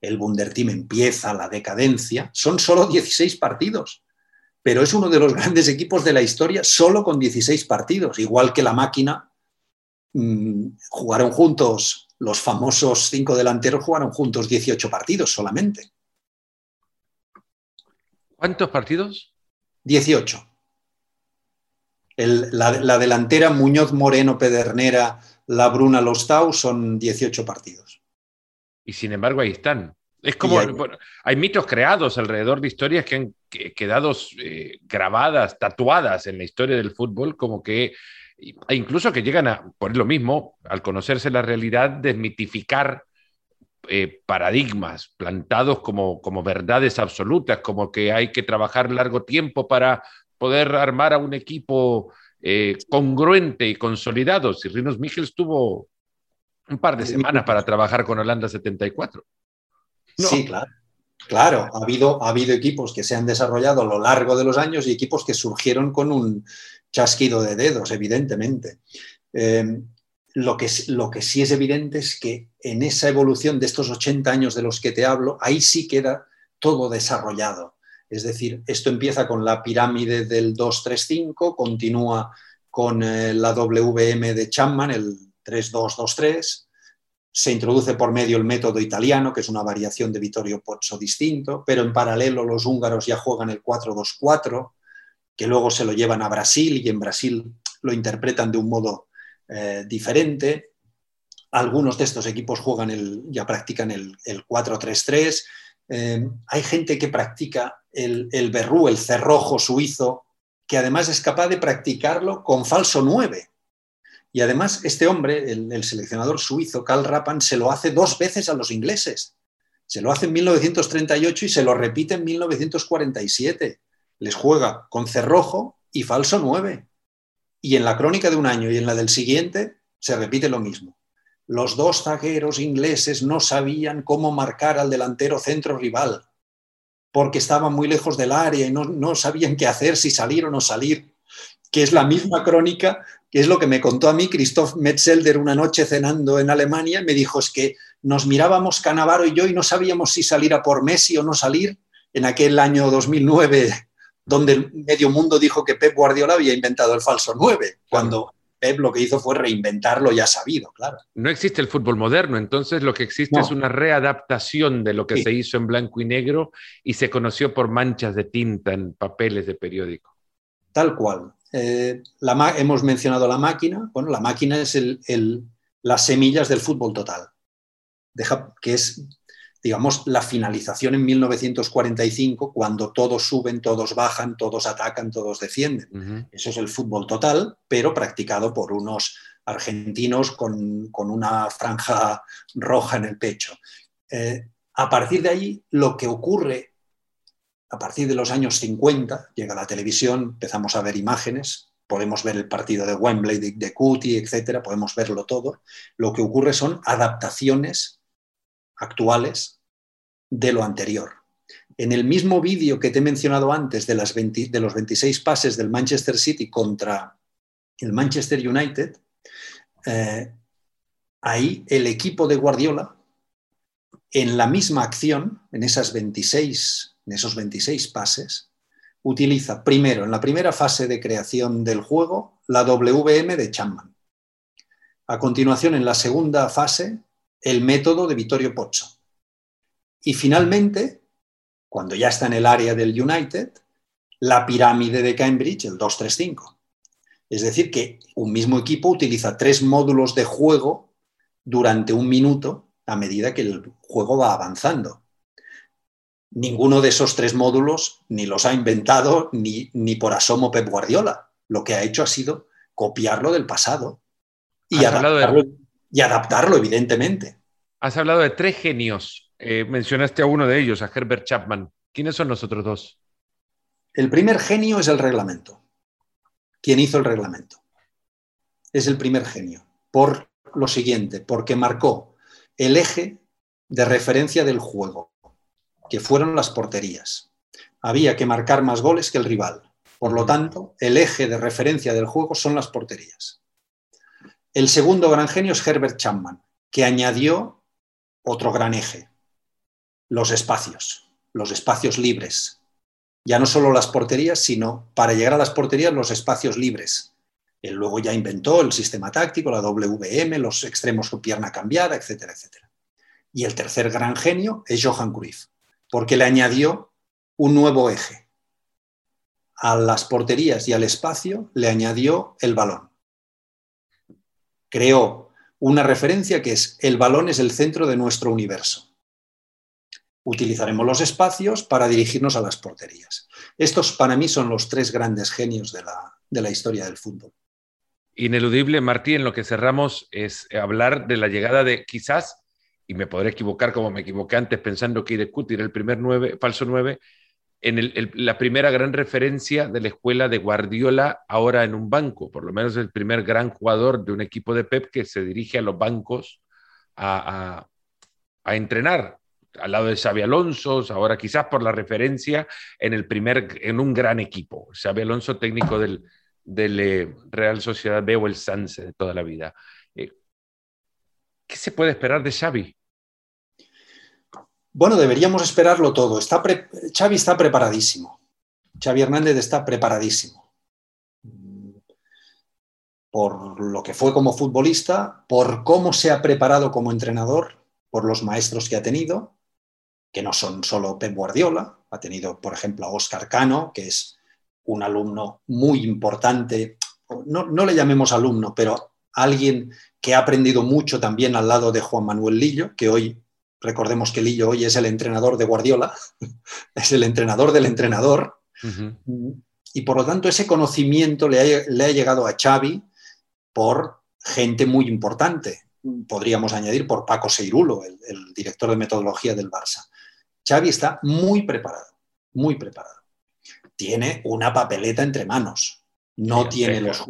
el Bunderteam empieza la decadencia, son solo 16 partidos, pero es uno de los grandes equipos de la historia solo con 16 partidos, igual que la máquina. Mm, jugaron juntos, los famosos cinco delanteros jugaron juntos 18 partidos solamente. ¿Cuántos partidos? 18. la, la, delantera Muñoz Moreno Pedernera, la Bruna Lostau son 18 partidos. Y sin embargo ahí están. Es como, hay mitos creados alrededor de historias que han quedado eh, grabadas, tatuadas en la historia del fútbol, como que, e incluso que llegan a, por lo mismo, al conocerse la realidad, desmitificar eh, paradigmas plantados como, como verdades absolutas, como que hay que trabajar largo tiempo para poder armar a un equipo eh, congruente y consolidado. Si Rinos Michels tuvo un par de semanas para trabajar con Holanda 74. Sí, claro. Claro, ha habido, ha habido equipos que se han desarrollado a lo largo de los años y equipos que surgieron con un chasquido de dedos, evidentemente. Eh, lo que, lo que sí es evidente es que en esa evolución de estos 80 años de los que te hablo, ahí sí queda todo desarrollado. Es decir, esto empieza con la pirámide del 235, continúa con eh, la WM de Chapman, el 3223, se introduce por medio el método italiano, que es una variación de Vittorio Pozzo distinto, pero en paralelo los húngaros ya juegan el 424, que luego se lo llevan a Brasil y en Brasil lo interpretan de un modo eh, diferente. Algunos de estos equipos juegan el, ya practican el, 4-3-3. Eh, hay gente que practica el, el berrú, el cerrojo suizo, que además es capaz de practicarlo con falso 9. Y además este hombre, el, seleccionador suizo, Karl Rappan, se lo hace dos veces a los ingleses. Se lo hace en 1938 y se lo repite en 1947. Les juega con cerrojo y falso 9 y en la crónica de un año y en la del siguiente se repite lo mismo. Los dos zagueros ingleses no sabían cómo marcar al delantero centro rival, porque estaban muy lejos del área y no, sabían qué hacer, si salir o no salir, que es la misma crónica, que es lo que me contó a mí Christoph Metzelder una noche cenando en Alemania, me dijo es que nos mirábamos Canavaro y yo y no sabíamos si salir a por Messi o no salir en aquel año 2009 donde medio mundo dijo que Pep Guardiola había inventado el falso 9, cuando Pep lo que hizo fue reinventarlo ya sabido, claro. No existe el fútbol moderno, entonces lo que existe es una readaptación de lo que se hizo en blanco y negro y se conoció por manchas de tinta en papeles de periódico. Tal cual. Eh, la, hemos mencionado la máquina. Bueno, la máquina es el, las semillas del fútbol total. Deja, que es digamos, la finalización en 1945, cuando todos suben, todos bajan, todos atacan, todos defienden. Eso es el fútbol total, pero practicado por unos argentinos con, una franja roja en el pecho. Eh, a partir de ahí, lo que ocurre, a partir de los años 50, llega la televisión, empezamos a ver imágenes, podemos ver el partido de Wembley, de, de Cuti, etc., podemos verlo todo. Lo que ocurre son adaptaciones actuales de lo anterior. En el mismo vídeo que te he mencionado antes de, las los 26 pases del Manchester City contra el Manchester United, eh, ahí el equipo de Guardiola, en la misma acción, en, esas 26, en esos 26 pases, utiliza primero, en la primera fase de creación del juego, la WM de Chapman. A continuación, en la segunda fase, el método de Vittorio Pozzo. Y finalmente, cuando ya está en el área del United, la pirámide de Cambridge, el 235. Es decir, que un mismo equipo utiliza tres módulos de juego durante un minuto a medida que el juego va avanzando. Ninguno de esos tres módulos ni los ha inventado ni, ni por asomo Pep Guardiola. Lo que ha hecho ha sido copiarlo del pasado y adaptarlo, y adaptarlo, evidentemente. Has hablado de tres genios. Eh, mencionaste a uno de ellos, a Herbert Chapman. ¿Quiénes son los otros dos? El primer genio es el reglamento. ¿Quién hizo el reglamento? Es el primer genio. Por lo siguiente, porque marcó el eje de referencia del juego, que fueron las porterías. Había que marcar más goles que el rival. Por lo tanto, el eje de referencia del juego son las porterías. El segundo gran genio es Herbert Chapman, que añadió otro gran eje, los espacios, los espacios libres. Ya no solo las porterías, sino para llegar a las porterías los espacios libres. Él luego ya inventó el sistema táctico, la WM, los extremos con pierna cambiada, etcétera, etcétera. Y el tercer gran genio es Johan Cruyff, porque le añadió un nuevo eje. A las porterías y al espacio le añadió el balón. Creó una referencia que es el balón es el centro de nuestro universo. Utilizaremos los espacios para dirigirnos a las porterías. Estos para mí son los tres grandes genios de la, historia del fútbol. Ineludible, Martí, en lo que cerramos es hablar de la llegada de quizás y me podré equivocar como me equivoqué antes pensando que Idecuti era el primer nueve, falso 9, en la primera gran referencia de la escuela de Guardiola ahora en un banco, por lo menos el primer gran jugador de un equipo de Pep que se dirige a los bancos a, entrenar al lado de Xavi Alonso, ahora quizás por la referencia en el primer, en un gran equipo. Xavi Alonso, técnico del, eh, Real Sociedad B o el Sanse de toda la vida. ¿Qué se puede esperar de Xavi? Bueno, deberíamos esperarlo todo. Está Xavi está preparadísimo. Xavi Hernández está preparadísimo. Por lo que fue como futbolista, por cómo se ha preparado como entrenador, por los maestros que ha tenido, que no son solo Pep Guardiola, ha tenido, por ejemplo, a Oscar Cano, que es un alumno muy importante, no, no le llamemos alumno, pero alguien que ha aprendido mucho también al lado de Juan Manuel Lillo, que hoy Recordemos que Lillo hoy es el entrenador de Guardiola, es el entrenador del entrenador. Y por lo tanto ese conocimiento le ha, llegado a Xavi por gente muy importante. Podríamos añadir por Paco Seirulo, el, director de metodología del Barça. Xavi está muy preparado, muy preparado. Tiene una papeleta entre manos. No tiene los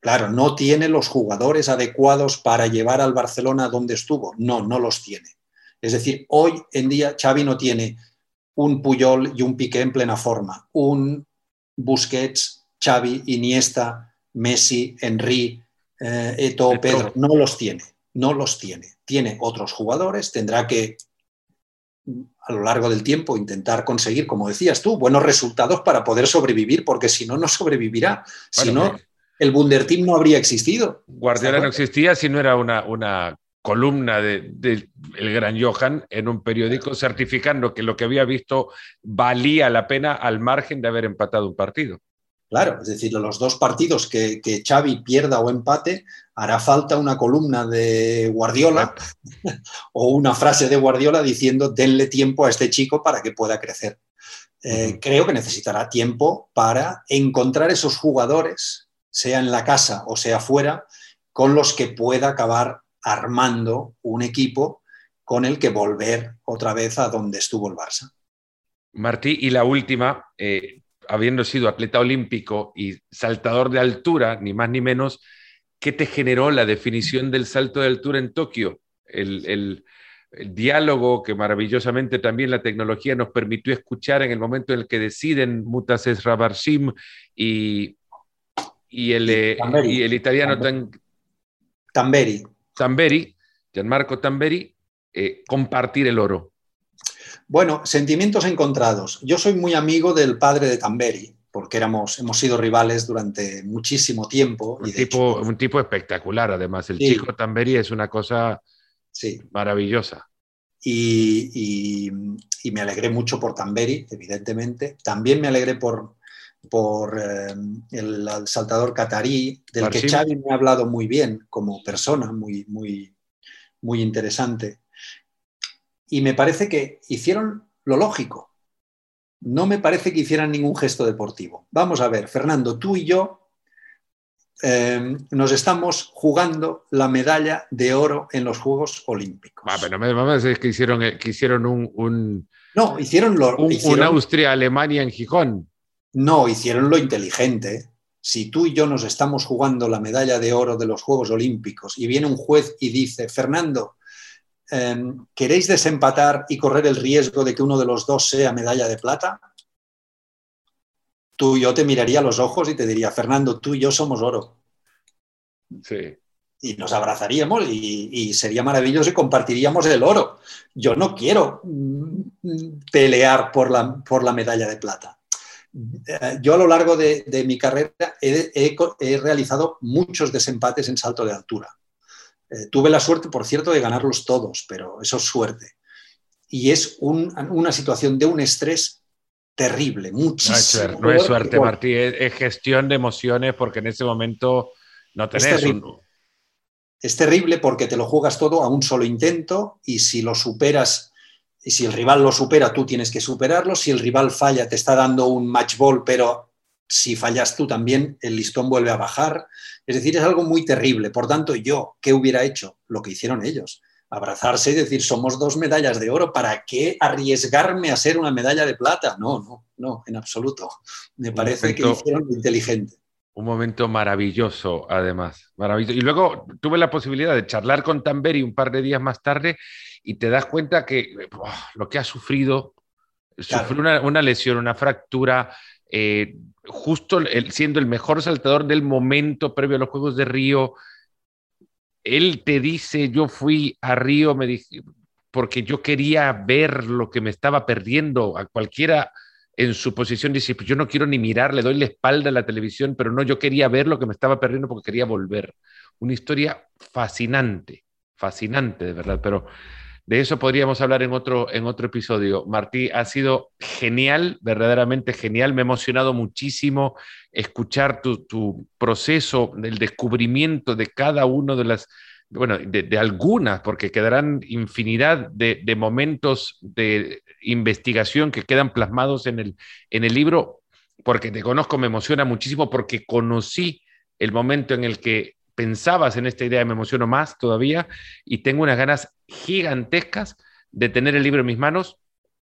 Claro, no tiene los jugadores adecuados para llevar al Barcelona donde estuvo. No, no los tiene. Es decir, hoy en día Xavi no tiene un Puyol y un Piqué en plena forma, un Busquets, Xavi, Iniesta, Messi, Henry, eh, Eto, Pedro, no los tiene, no los tiene. Tiene otros jugadores, tendrá que a lo largo del tiempo intentar conseguir, como decías tú, buenos resultados para poder sobrevivir, porque si no, no sobrevivirá. si no, el Bunderteam no habría existido. Guardiola no existía si no era una, una columna del de, el gran Johan en un periódico certificando que lo que había visto valía la pena al margen de haber empatado un partido. Claro, es decir, los dos partidos que, que Xavi pierda o empate, hará falta una columna de Guardiola o una frase de Guardiola diciendo denle tiempo a este chico para que pueda crecer. Eh, creo que necesitará tiempo para encontrar esos jugadores, sea en la casa o sea fuera, con los que pueda acabar armando un equipo con el que volver otra vez a donde estuvo el Barça. Martí, y la última, eh, habiendo sido atleta olímpico y saltador de altura, ni más ni menos, ¿qué te generó la definición del salto de altura en Tokio? El, diálogo que maravillosamente también la tecnología nos permitió escuchar en el momento en el que deciden Mutases Rabarshim y, y, el, eh, y el italiano Tamberi. Tamberi, Gianmarco Tamberi, eh, compartir el oro? Bueno, sentimientos encontrados. Yo soy muy amigo del padre de Tamberi, porque éramos, hemos sido rivales durante muchísimo tiempo. Un, tipo, un tipo espectacular, además. El chico Tamberi es una cosa maravillosa. Y, me alegré mucho por Tamberi, evidentemente. También me alegré por, por eh, el, saltador catarí, del que Xavi me ha hablado muy bien como persona, muy, muy, muy interesante. Y me parece que hicieron lo lógico. No me parece que hicieran ningún gesto deportivo. Vamos a ver, Fernando, tú y yo eh, nos estamos jugando la medalla de oro en los Juegos Olímpicos. Ah, pero no me decir que hicieron, que hicieron un, no, hicieron lo, un, hicieron, Austria-Alemania en Gijón. No, hicieron lo inteligente. Si tú y yo nos estamos jugando la medalla de oro de los Juegos Olímpicos y viene un juez y dice, Fernando, em, ¿queréis desempatar y correr el riesgo de que uno de los dos sea medalla de plata? Tú y yo te miraría a los ojos y te diría, Fernando, tú y yo somos oro. Sí. Y nos abrazaríamos y, sería maravilloso y compartiríamos el oro. Yo no quiero mm, pelear por la, por la medalla de plata. Eh, yo a lo largo de, mi carrera he, realizado muchos desempates en salto de altura. Eh, tuve la suerte, por cierto, de ganarlos todos, pero eso es suerte. Y es una situación de un estrés terrible, muchísimo. No es, suerte, Martí, es, gestión de emociones porque en ese momento no tenés es terrible. Es terrible porque te lo juegas todo a un solo intento y si lo superas y si el rival lo supera, tú tienes que superarlo. Si el rival falla, te está dando un match ball, pero si fallas tú también, el listón vuelve a bajar. Es decir, es algo muy terrible. Por tanto, yo, ¿qué hubiera hecho? Lo que hicieron ellos. abrazarse y decir, somos dos medallas de oro, ¿para qué arriesgarme a ser una medalla de plata? No, no, no, en absoluto. Me parece que hicieron lo inteligente. Un momento maravilloso, además, maravilloso. Y luego tuve la posibilidad de charlar con Tamberi un par de días más tarde y te das cuenta que lo que ha sufrido, sufrió una, lesión, una fractura, eh, justo siendo el mejor saltador del momento previo a los Juegos de Río, él te dice, yo fui a Río me porque yo quería ver lo que me estaba perdiendo. A cualquiera en su posición dice, pues yo no quiero ni mirar, le doy la espalda a la televisión, pero no, yo quería ver lo que me estaba perdiendo porque quería volver. Una historia fascinante, fascinante de verdad, pero de eso podríamos hablar en otro, en otro episodio. Martí, ha sido genial, verdaderamente genial. Me ha emocionado muchísimo escuchar tu, proceso del descubrimiento de cada uno de las, bueno, de, algunas, porque quedarán infinidad de, momentos de investigación que quedan plasmados en el, en el libro, porque te conozco, me emociona muchísimo, porque conocí el momento en el que pensabas en esta idea, me emociono más todavía y tengo unas ganas gigantescas de tener el libro en mis manos.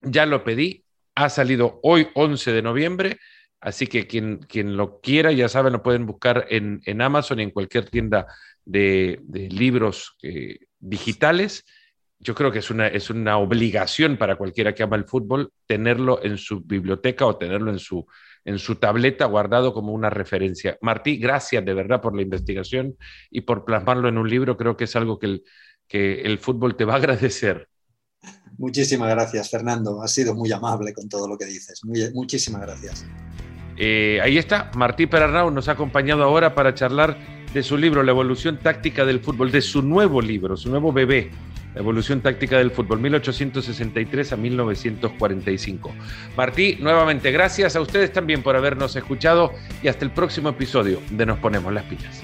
Ya lo pedí, ha salido hoy 11 de noviembre, así que quien, quien lo quiera, ya saben, lo pueden buscar en, Amazon y en cualquier tienda de, libros eh, digitales. Yo creo que es una, es una obligación para cualquiera que ama el fútbol tenerlo en su biblioteca o tenerlo en su, en su tableta guardado como una referencia. Martí, gracias de verdad por la investigación y por plasmarlo en un libro. Creo que es algo que el, que el fútbol te va a agradecer. Muchísimas gracias, Fernando. Has sido muy amable con todo lo que dices. muchísimas gracias. Eh, ahí está, Martí Perarnau nos ha acompañado ahora para charlar de su libro La evolución táctica del fútbol, de su nuevo libro, su nuevo bebé, la evolución táctica del fútbol, 1863 a 1945. Martí, nuevamente gracias a ustedes también por habernos escuchado y hasta el próximo episodio de Nos Ponemos las Pilas.